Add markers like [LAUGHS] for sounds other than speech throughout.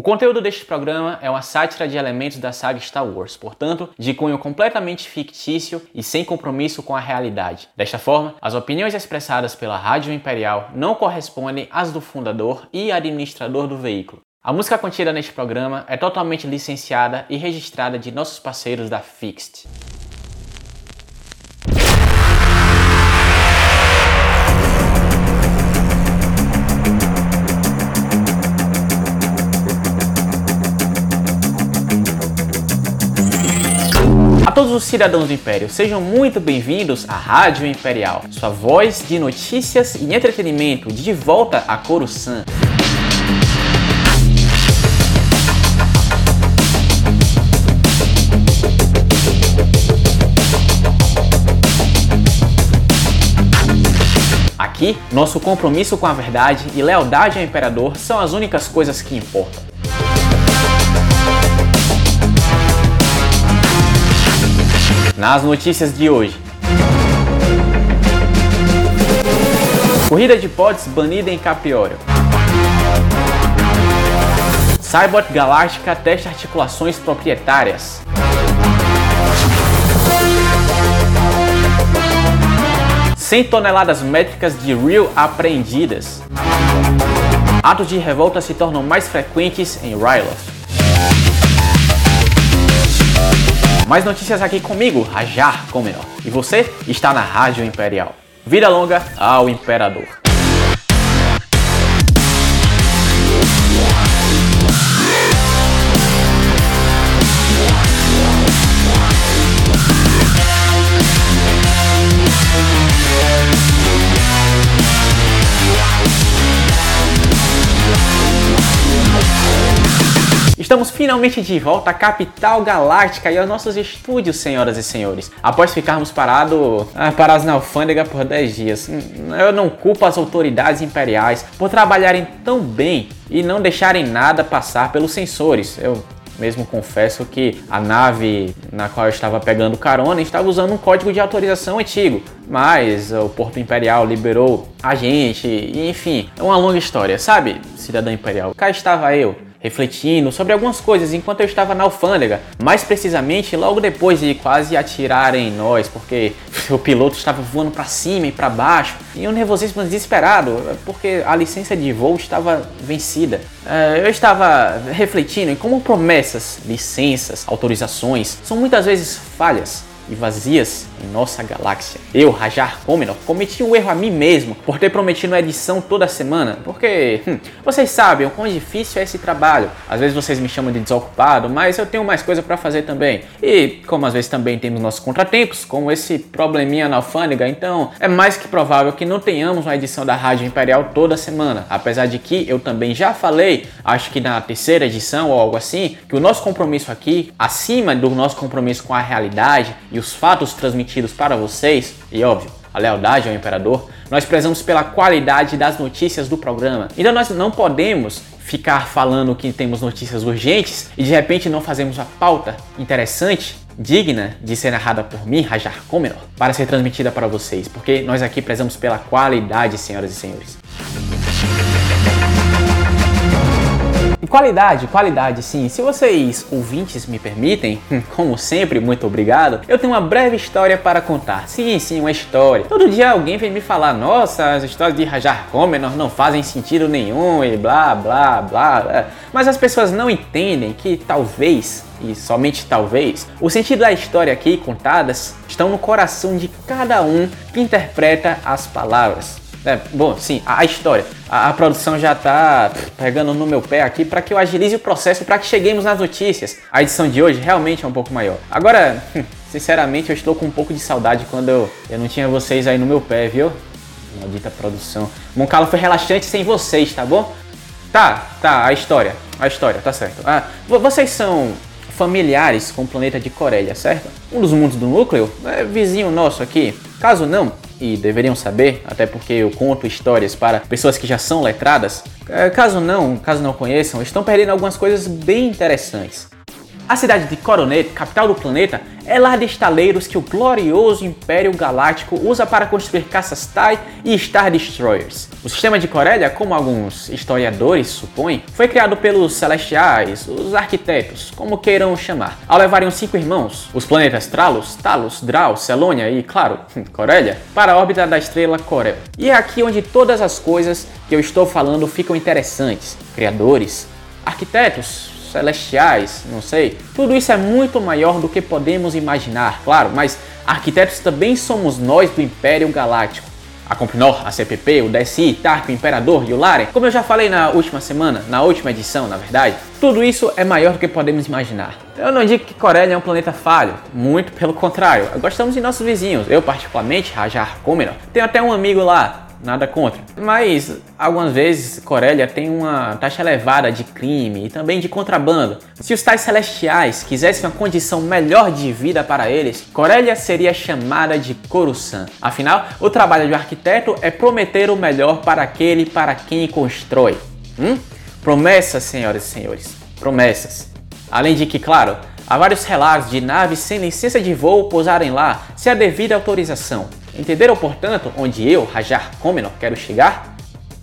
O conteúdo deste programa é uma sátira de elementos da saga Star Wars, portanto, de cunho completamente fictício e sem compromisso com a realidade. Desta forma, as opiniões expressadas pela Rádio Imperial não correspondem às do fundador e administrador do veículo. A música contida neste programa é totalmente licenciada e registrada de nossos parceiros da Fixed. Todos os cidadãos do Império, sejam muito bem-vindos à Rádio Imperial, sua voz de notícias e entretenimento de volta a Coruscant. Aqui, nosso compromisso com a verdade e lealdade ao Imperador são as únicas coisas que importam. Nas notícias de hoje. Corrida de pods banida em Capriório. Cybot Galáctica testa articulações proprietárias. Cem toneladas métricas de Real apreendidas. Atos de revolta se tornam mais frequentes em Ryloth. Mais notícias aqui comigo, Rajar Comenor. E você está na Rádio Imperial. Vida longa ao Imperador. Estamos finalmente de volta à capital galáctica e aos nossos estúdios, senhoras e senhores. Após ficarmos parado, ah, parados na alfândega por 10 dias, hum, eu não culpo as autoridades imperiais por trabalharem tão bem e não deixarem nada passar pelos sensores. Eu mesmo confesso que a nave na qual eu estava pegando carona estava usando um código de autorização antigo, mas o Porto Imperial liberou a gente, enfim, é uma longa história, sabe, cidadão imperial? Cá estava eu refletindo sobre algumas coisas enquanto eu estava na alfândega, mais precisamente logo depois de quase atirarem em nós, porque [LAUGHS] o piloto estava voando para cima e para baixo, e um nervosismo desesperado, porque a licença de voo estava vencida. Eh, eu estava refletindo em como promessas, licenças, autorizações são muitas vezes falhas e vazias em nossa galáxia. Eu, Rajar Comenor, cometi um erro a mim mesmo por ter prometido uma edição toda semana, porque hum, vocês sabem o quão difícil é esse trabalho. Às vezes vocês me chamam de desocupado, mas eu tenho mais coisa para fazer também. E como às vezes também temos nossos contratempos, como esse probleminha na alfândega, então é mais que provável que não tenhamos uma edição da Rádio Imperial toda semana. Apesar de que eu também já falei, acho que na terceira edição ou algo assim, que o nosso compromisso aqui, acima do nosso compromisso com a realidade e os fatos transmitidos para vocês, e óbvio, a lealdade ao imperador, nós prezamos pela qualidade das notícias do programa. Então nós não podemos ficar falando que temos notícias urgentes e de repente não fazemos a pauta interessante, digna de ser narrada por mim, Rajar Comenor, para ser transmitida para vocês, porque nós aqui prezamos pela qualidade, senhoras e senhores. Qualidade, qualidade sim. Se vocês ouvintes me permitem, [LAUGHS] como sempre, muito obrigado, eu tenho uma breve história para contar. Sim, sim, uma história. Todo dia alguém vem me falar, nossa, as histórias de Rajar Comenor não fazem sentido nenhum e blá, blá, blá, blá. Mas as pessoas não entendem que talvez e somente talvez, o sentido da história aqui contadas estão no coração de cada um que interpreta as palavras. É, bom, sim, a, a história. A, a, produção já tá pegando no meu pé aqui para que eu agilize o processo para que cheguemos nas notícias. A edição de hoje realmente é um pouco maior. Agora, sinceramente, eu estou com um pouco de saudade quando eu, eu não tinha vocês aí no meu pé, viu? Maldita produção. Moncalo foi relaxante sem vocês, tá bom? Tá, tá, a história. A história, tá certo. Ah, vocês são familiares com o planeta de Corélia, certo? Um dos mundos do núcleo é vizinho nosso aqui. Caso não, e deveriam saber, até porque eu conto histórias para pessoas que já são letradas, é, caso não, caso não conheçam, estão perdendo algumas coisas bem interessantes. A cidade de Coronet, capital do planeta, é lar de estaleiros que o glorioso Império Galáctico usa para construir caças TIE e Star Destroyers. O sistema de Corélia, como alguns historiadores supõem, foi criado pelos Celestiais, os arquitetos, como queiram chamar, ao levarem os cinco irmãos, os planetas Tralos, Talos, Drau, Celônia e, claro, [LAUGHS] Corélia, para a órbita da estrela Corel. E é aqui onde todas as coisas que eu estou falando ficam interessantes. Criadores, arquitetos, celestiais, não sei. Tudo isso é muito maior do que podemos imaginar, claro, mas arquitetos também somos nós do Império Galáctico. A Compnor, a CPP, o DSI, Tark, o Imperador e o Laren, como eu já falei na última semana, na última edição, na verdade, tudo isso é maior do que podemos imaginar. Eu não digo que Corélia é um planeta falho, muito pelo contrário. Gostamos de nossos vizinhos. Eu, particularmente, Rajar Comenor, tenho até um amigo lá, nada contra. Mas algumas vezes Corélia tem uma taxa elevada de crime e também de contrabando. Se os tais celestiais quisessem uma condição melhor de vida para eles, Corélia seria chamada de Coruscant. Afinal, o trabalho do arquiteto é prometer o melhor para aquele para quem constrói. Hum? Promessas, senhoras e senhores, promessas. Além de que, claro, há vários relatos de naves sem licença de voo pousarem lá sem a devida autorização. Entenderam, portanto, onde eu, Rajar Comenor, quero chegar?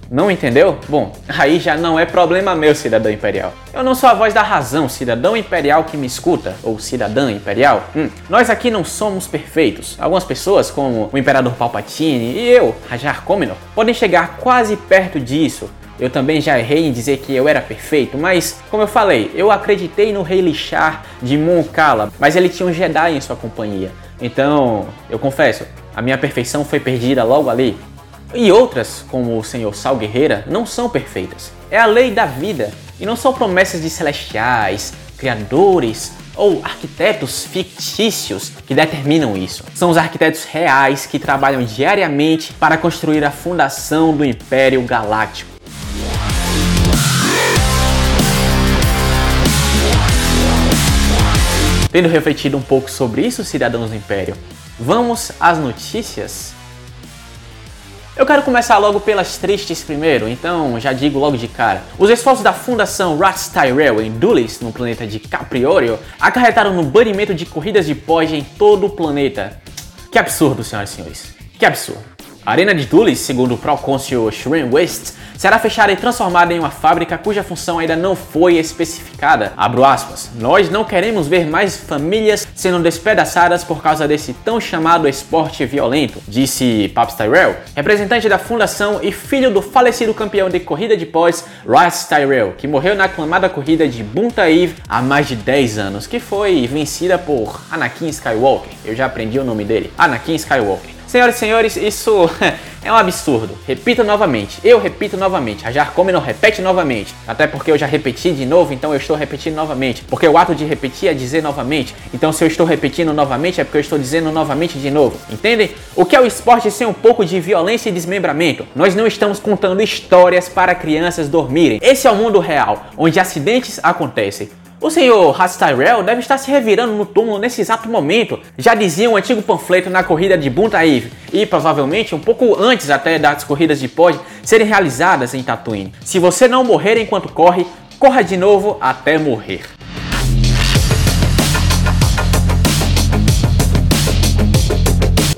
Não entendeu? Bom, [LAUGHS] aí já não é problema meu, cidadão imperial. Eu não sou a voz da razão, cidadão imperial que me escuta, ou cidadã imperial. Hum, nós aqui não somos perfeitos. Algumas pessoas, como o Imperador Palpatine e eu, Rajar Comenor, podem chegar quase perto disso. Eu também já errei em dizer que eu era perfeito, mas, como eu falei, eu acreditei no Rei Lixar de Mon Cala, mas ele tinha um Jedi em sua companhia. Então, eu confesso, a minha perfeição foi perdida logo ali. E outras, como o Senhor Sal Guerreira, não são perfeitas. É a lei da vida e não são promessas de celestiais, criadores ou arquitetos fictícios que determinam isso. São os arquitetos reais que trabalham diariamente para construir a fundação do Império Galáctico. Tendo refletido um pouco sobre isso, cidadãos do Império, Vamos às notícias? Eu quero começar logo pelas tristes primeiro, então já digo logo de cara. Os esforços da Fundação Rats Tyrell em Dulles, no planeta de Capriorio, acarretaram no banimento de corridas de pós em todo o planeta. Que absurdo, senhoras e senhores. Que absurdo. A arena de Dulles, segundo o procônsul Shrin West, será fechada e transformada em uma fábrica cuja função ainda não foi especificada. Abro aspas. Nós não queremos ver mais famílias sendo despedaçadas por causa desse tão chamado esporte violento, disse Paps Tyrell, representante da fundação e filho do falecido campeão de corrida de pós, Rice Tyrell, que morreu na aclamada corrida de Buntaeve há mais de 10 anos, que foi vencida por Anakin Skywalker. Eu já aprendi o nome dele, Anakin Skywalker. Senhoras e senhores, isso [LAUGHS] é um absurdo. Repito novamente, eu repito novamente, a Jarcome não repete novamente, até porque eu já repeti de novo, então eu estou repetindo novamente, porque o ato de repetir é dizer novamente, então se eu estou repetindo novamente é porque eu estou dizendo novamente de novo, entendem? O que é o esporte sem um pouco de violência e desmembramento? Nós não estamos contando histórias para crianças dormirem. Esse é o mundo real, onde acidentes acontecem. O senhor Tyrell deve estar se revirando no túmulo nesse exato momento, já dizia um antigo panfleto na corrida de Buntaíve, e provavelmente um pouco antes até das corridas de pod serem realizadas em Tatooine. Se você não morrer enquanto corre, corra de novo até morrer.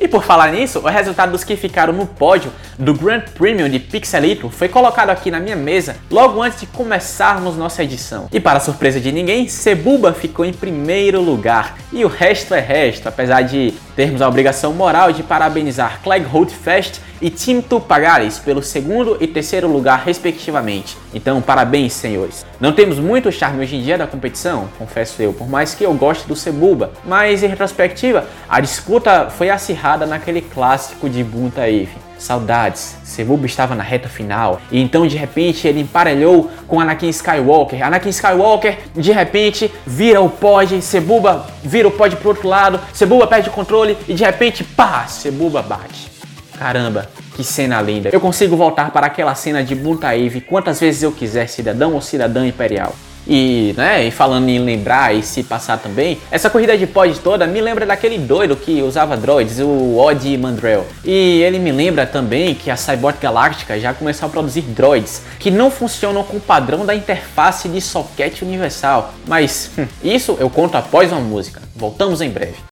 Por falar nisso, o resultado dos que ficaram no pódio do Grand Premium de Pixelito foi colocado aqui na minha mesa logo antes de começarmos nossa edição. E para surpresa de ninguém, Cebuba ficou em primeiro lugar. E o resto é resto, apesar de termos a obrigação moral de parabenizar Clegg Fest e Team Tupagares pelo segundo e terceiro lugar, respectivamente. Então, parabéns, senhores. Não temos muito charme hoje em dia da competição, confesso eu, por mais que eu goste do Cebuba, mas em retrospectiva, a disputa foi acirrada naquele clássico de Bunta Eve. Saudades, Cebuba estava na reta final e então de repente ele emparelhou com Anakin Skywalker. Anakin Skywalker de repente vira o pod, Cebuba vira o pod pro outro lado, Cebuba perde o controle e de repente pá, Cebuba bate. Caramba, que cena linda. Eu consigo voltar para aquela cena de Buntaeve quantas vezes eu quiser, cidadão ou cidadã imperial. E, né, e falando em lembrar e se passar também, essa corrida de pod toda me lembra daquele doido que usava droids, o Odd Mandrell. E ele me lembra também que a Cyborg Galáctica já começou a produzir droids que não funcionam com o padrão da interface de socket universal. Mas hum, isso eu conto após uma música. Voltamos em breve.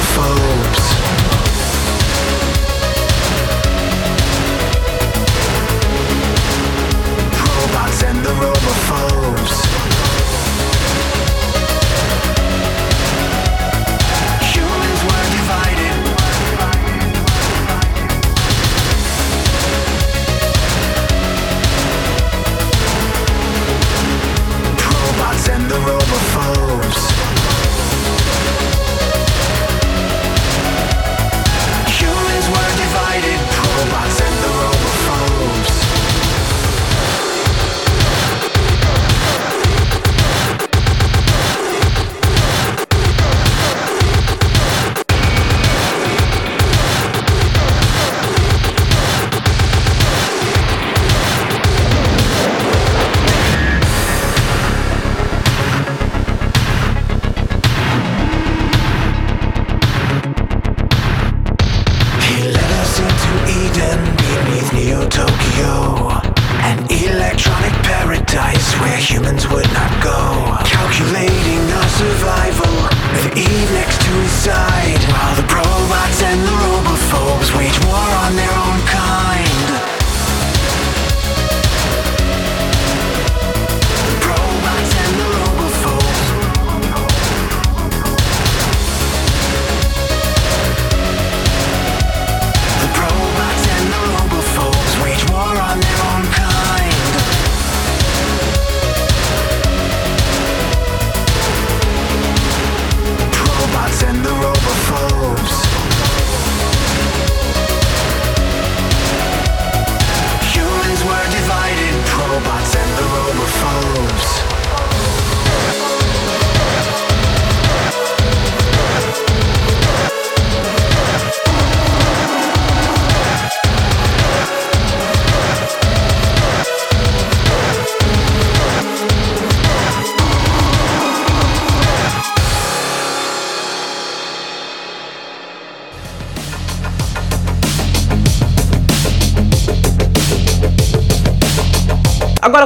Agora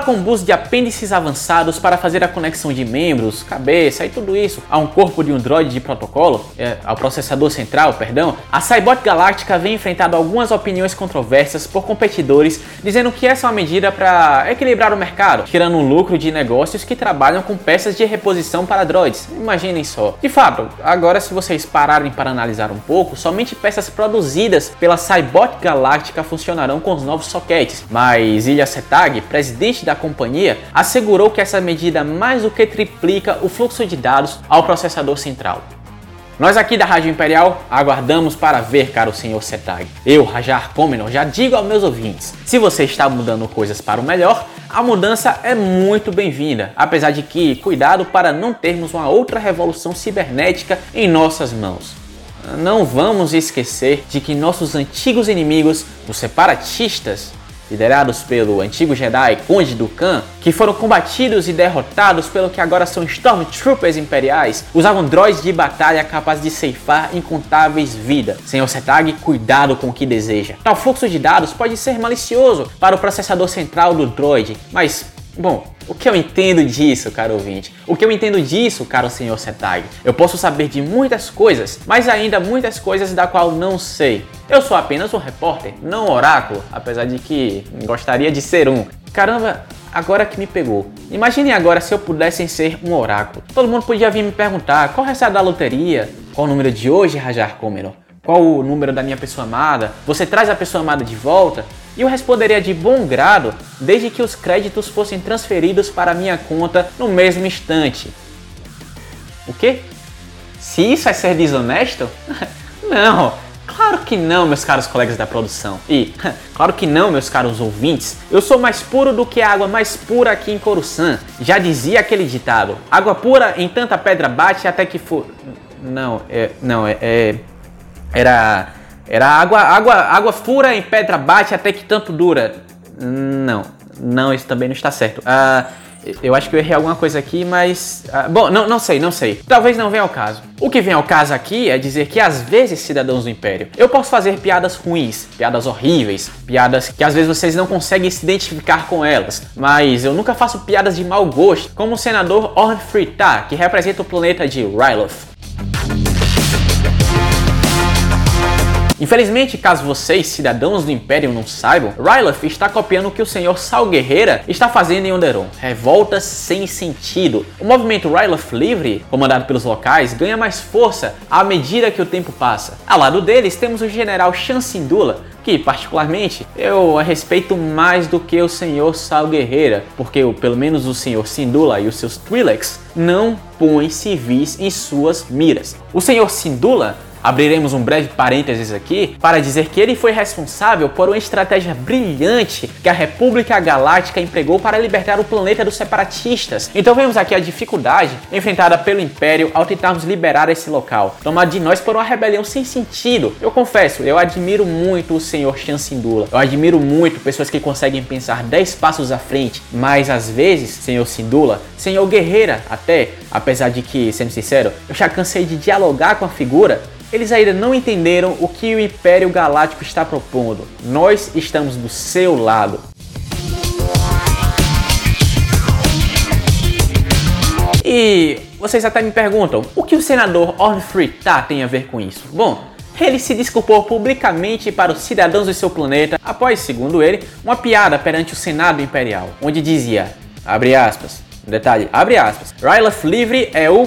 com bus de apêndices avançados para fazer a conexão de membros, cabeça e tudo isso a um corpo de um droid de protocolo, é, ao processador central, perdão, a Cybot Galáctica vem enfrentando algumas opiniões controversas por competidores dizendo que essa é uma medida para equilibrar o mercado, tirando um lucro de negócios que trabalham com peças de reposição para droids. Imaginem só. De fato, agora se vocês pararem para analisar um pouco, somente peças produzidas pela Cybot Galáctica funcionarão com os novos sockets, mas Ilha Setag, presidente presidente da companhia assegurou que essa medida mais do que triplica o fluxo de dados ao processador central. Nós aqui da Rádio Imperial aguardamos para ver, caro senhor Setag. Eu, Rajar Comenor, já digo aos meus ouvintes: se você está mudando coisas para o melhor, a mudança é muito bem-vinda, apesar de que, cuidado para não termos uma outra revolução cibernética em nossas mãos. Não vamos esquecer de que nossos antigos inimigos, os separatistas, liderados pelo antigo Jedi Conde Dukan, que foram combatidos e derrotados pelo que agora são Stormtroopers imperiais, usavam droids de batalha capazes de ceifar incontáveis vidas. Senhor Setag, cuidado com o que deseja. Tal fluxo de dados pode ser malicioso para o processador central do droid, mas Bom, o que eu entendo disso, caro ouvinte? O que eu entendo disso, caro senhor Setag? Eu posso saber de muitas coisas, mas ainda muitas coisas da qual não sei. Eu sou apenas um repórter, não um oráculo, apesar de que gostaria de ser um. Caramba, agora que me pegou. Imagine agora se eu pudesse ser um oráculo. Todo mundo podia vir me perguntar qual é da loteria, qual o número de hoje, Rajar Comeron? Qual o número da minha pessoa amada? Você traz a pessoa amada de volta? E eu responderia de bom grado, desde que os créditos fossem transferidos para minha conta no mesmo instante. O quê? Se isso é ser desonesto? [LAUGHS] não, claro que não, meus caros colegas da produção. E, [LAUGHS] claro que não, meus caros ouvintes. Eu sou mais puro do que a água mais pura aqui em Coruscant. Já dizia aquele ditado: água pura em tanta pedra bate até que for. Não, é. Não, é, é era era água, água, água fura em pedra bate até que tanto dura. Não, não, isso também não está certo. Ah, eu acho que eu errei alguma coisa aqui, mas. Ah, bom, não, não sei, não sei. Talvez não venha ao caso. O que vem ao caso aqui é dizer que às vezes, cidadãos do Império, eu posso fazer piadas ruins, piadas horríveis, piadas que às vezes vocês não conseguem se identificar com elas, mas eu nunca faço piadas de mau gosto, como o senador Orn Fritar, que representa o planeta de Ryloth. Infelizmente, caso vocês, cidadãos do Império, não saibam, Ryloth está copiando o que o senhor Sal Guerreira está fazendo em Onderon. Revoltas sem sentido. O movimento Ryloth Livre, comandado pelos locais, ganha mais força à medida que o tempo passa. Ao lado deles temos o general Shansindula, que particularmente eu respeito mais do que o senhor Sal Guerreira, porque pelo menos o senhor Sindula e os seus Twi'leks não põem civis em suas miras. O senhor Sindula Abriremos um breve parênteses aqui para dizer que ele foi responsável por uma estratégia brilhante que a República Galáctica empregou para libertar o planeta dos separatistas. Então vemos aqui a dificuldade enfrentada pelo Império ao tentarmos liberar esse local, tomado de nós por uma rebelião sem sentido. Eu confesso, eu admiro muito o senhor Chancindula. Eu admiro muito pessoas que conseguem pensar 10 passos à frente, mas às vezes, senhor Sindula, senhor Guerreira até, apesar de que, sendo sincero, eu já cansei de dialogar com a figura, eles ainda não entenderam o que o Império Galáctico está propondo. Nós estamos do seu lado. E vocês até me perguntam, o que o senador Ornfrita tem a ver com isso? Bom, ele se desculpou publicamente para os cidadãos do seu planeta após, segundo ele, uma piada perante o Senado Imperial, onde dizia, abre aspas, detalhe, abre aspas, Ryloth Livre é o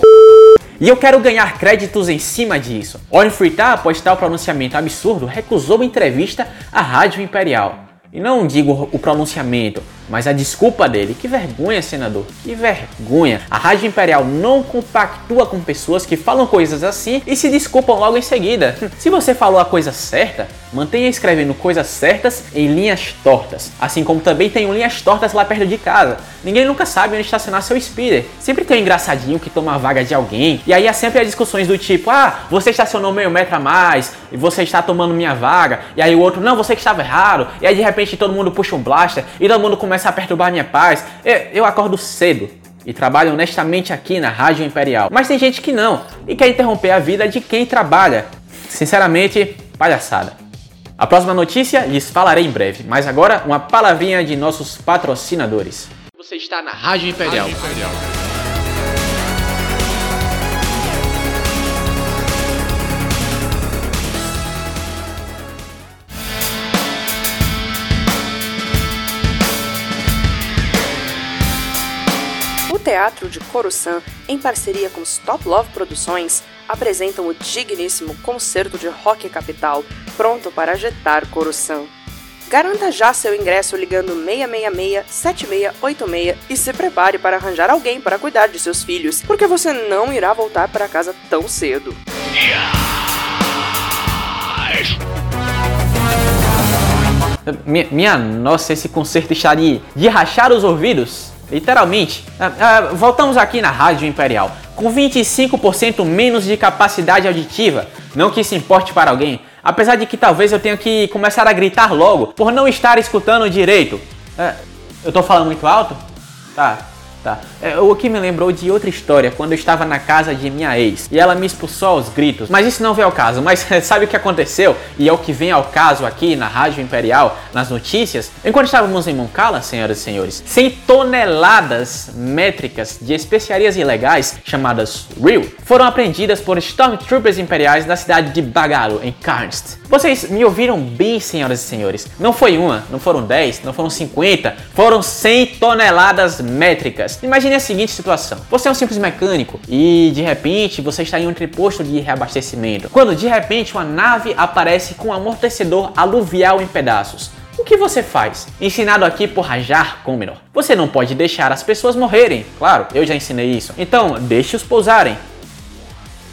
e eu quero ganhar créditos em cima disso. Ornfritar, após tal pronunciamento absurdo, recusou entrevista à Rádio Imperial. E não digo o pronunciamento, mas a desculpa dele, que vergonha, senador, que vergonha. A Rádio Imperial não compactua com pessoas que falam coisas assim e se desculpam logo em seguida. [LAUGHS] Se você falou a coisa certa, mantenha escrevendo coisas certas em linhas tortas. Assim como também tenho linhas tortas lá perto de casa. Ninguém nunca sabe onde estacionar seu speeder. Sempre tem um engraçadinho que toma a vaga de alguém. E aí há sempre as discussões do tipo: ah, você estacionou meio metro a mais e você está tomando minha vaga. E aí o outro, não, você que estava errado. E aí de repente todo mundo puxa um blaster e todo mundo começa começa a perturbar minha paz. Eu, eu acordo cedo e trabalho honestamente aqui na Rádio Imperial. Mas tem gente que não e quer interromper a vida de quem trabalha. Sinceramente, palhaçada. A próxima notícia lhes falarei em breve, mas agora uma palavrinha de nossos patrocinadores. Você está na Rádio Imperial. Rádio Imperial. Teatro de Coruscant, em parceria com Stop Love Produções, apresentam o digníssimo concerto de rock capital, pronto para agitar Coruscant. Garanta já seu ingresso ligando 666-7686 e se prepare para arranjar alguém para cuidar de seus filhos, porque você não irá voltar para casa tão cedo. Minha, minha nossa, esse concerto está de, de rachar os ouvidos. Literalmente. Ah, ah, voltamos aqui na Rádio Imperial. Com 25% menos de capacidade auditiva. Não que isso importe para alguém. Apesar de que talvez eu tenha que começar a gritar logo por não estar escutando direito. Ah, eu tô falando muito alto? Tá, Tá. É, o que me lembrou de outra história, quando eu estava na casa de minha ex e ela me expulsou aos gritos. Mas isso não veio ao caso. Mas [LAUGHS] sabe o que aconteceu? E é o que vem ao caso aqui na Rádio Imperial, nas notícias. Enquanto estávamos em Moncala, senhoras e senhores, 100 toneladas métricas de especiarias ilegais, chamadas Real, foram apreendidas por Stormtroopers imperiais na cidade de Bagaru, em Karnst. Vocês me ouviram bem, senhoras e senhores. Não foi uma, não foram 10, não foram 50, foram 100 toneladas métricas. Imagine a seguinte situação: você é um simples mecânico e de repente você está em um triposto de reabastecimento. Quando de repente uma nave aparece com um amortecedor aluvial em pedaços. O que você faz? Ensinado aqui por Rajar Comenor. Você não pode deixar as pessoas morrerem. Claro, eu já ensinei isso. Então, deixe-os pousarem.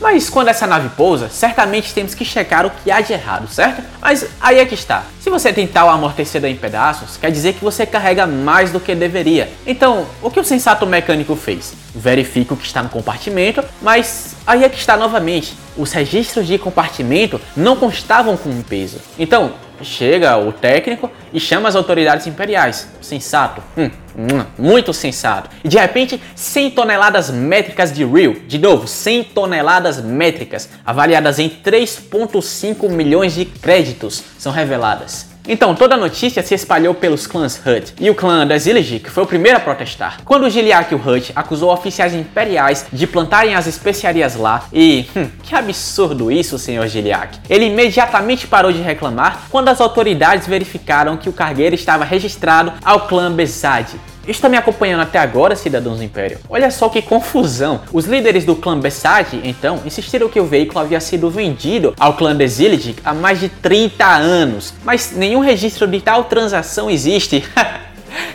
Mas quando essa nave pousa, certamente temos que checar o que há de errado, certo? Mas aí é que está. Se você tem tal amortecedor em pedaços, quer dizer que você carrega mais do que deveria. Então, o que o sensato mecânico fez? Verifica o que está no compartimento, mas aí é que está novamente. Os registros de compartimento não constavam com peso. Então, chega o técnico e chama as autoridades imperiais. Sensato. Hum, muito sensato. E de repente, 100 toneladas métricas de real. De novo, 100 toneladas métricas, avaliadas em 3,5 milhões de créditos, são reveladas. Então, toda a notícia se espalhou pelos clãs Hut e o clã das que foi o primeiro a protestar. Quando Giliak e o Hut acusou oficiais imperiais de plantarem as especiarias lá e... Hum, que absurdo isso, senhor Giliak. Ele imediatamente parou de reclamar quando as autoridades verificaram que o cargueiro estava registrado ao clã Bezad, Está me acompanhando até agora, cidadãos do Império? Olha só que confusão! Os líderes do clã Bessade, então, insistiram que o veículo havia sido vendido ao clã Desildic há mais de 30 anos, mas nenhum registro de tal transação existe. [LAUGHS]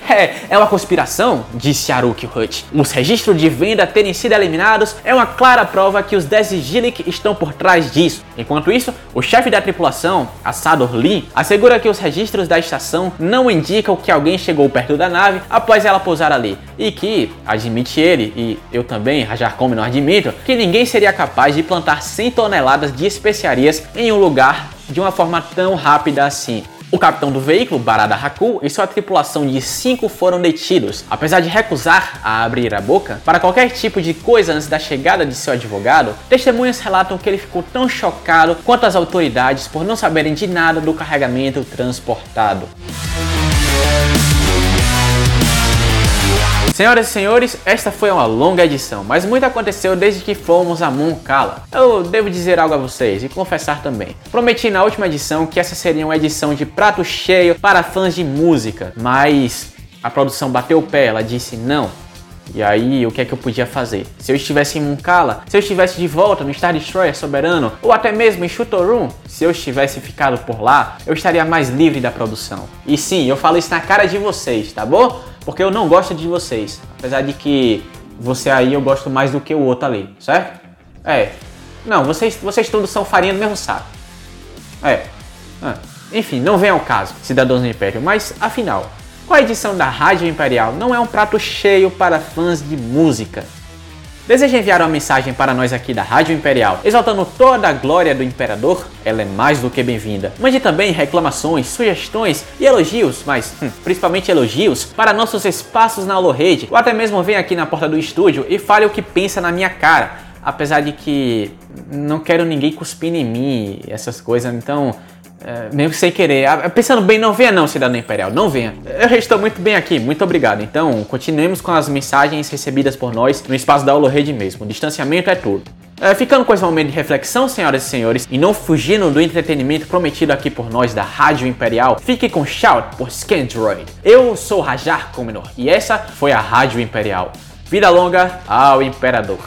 É, é uma conspiração, disse Haruki Hut. Os registros de venda terem sido eliminados é uma clara prova que os Desigilik estão por trás disso. Enquanto isso, o chefe da tripulação, Asador Lee, assegura que os registros da estação não indicam que alguém chegou perto da nave após ela pousar ali. E que, admite ele, e eu também, Rajar Come não admito, que ninguém seria capaz de plantar 100 toneladas de especiarias em um lugar de uma forma tão rápida assim. O capitão do veículo, Barada Haku, e sua tripulação de cinco foram detidos. Apesar de recusar a abrir a boca para qualquer tipo de coisa antes da chegada de seu advogado, testemunhas relatam que ele ficou tão chocado quanto as autoridades por não saberem de nada do carregamento transportado. Senhoras e senhores, esta foi uma longa edição, mas muito aconteceu desde que fomos a Moncala. Eu devo dizer algo a vocês e confessar também. Prometi na última edição que essa seria uma edição de prato cheio para fãs de música, mas a produção bateu o pé, ela disse não. E aí, o que é que eu podia fazer? Se eu estivesse em Moncala, se eu estivesse de volta no Star Destroyer Soberano, ou até mesmo em Shooter se eu estivesse ficado por lá, eu estaria mais livre da produção. E sim, eu falo isso na cara de vocês, tá bom? Porque eu não gosto de vocês. Apesar de que você aí eu gosto mais do que o outro ali, certo? É. Não, vocês, vocês todos são farinha do mesmo saco. É. Ah. Enfim, não vem ao caso, cidadãos do Império, mas afinal, qual a edição da Rádio Imperial não é um prato cheio para fãs de música? Deseja enviar uma mensagem para nós aqui da Rádio Imperial, exaltando toda a glória do Imperador? Ela é mais do que bem-vinda. Mande também reclamações, sugestões e elogios, mas hum, principalmente elogios, para nossos espaços na Rede, ou até mesmo venha aqui na porta do estúdio e fale o que pensa na minha cara. Apesar de que não quero ninguém cuspindo em mim, essas coisas, então é, mesmo sem querer. Ah, pensando bem, não venha não, cidadão imperial, não venha. Eu estou muito bem aqui, muito obrigado. Então, continuemos com as mensagens recebidas por nós no espaço da Rede mesmo. O distanciamento é tudo. É, ficando com esse momento de reflexão, senhoras e senhores, e não fugindo do entretenimento prometido aqui por nós da Rádio Imperial, fique com Shout por Scandroid. Eu sou Rajar Comenor e essa foi a Rádio Imperial. Vida longa ao Imperador.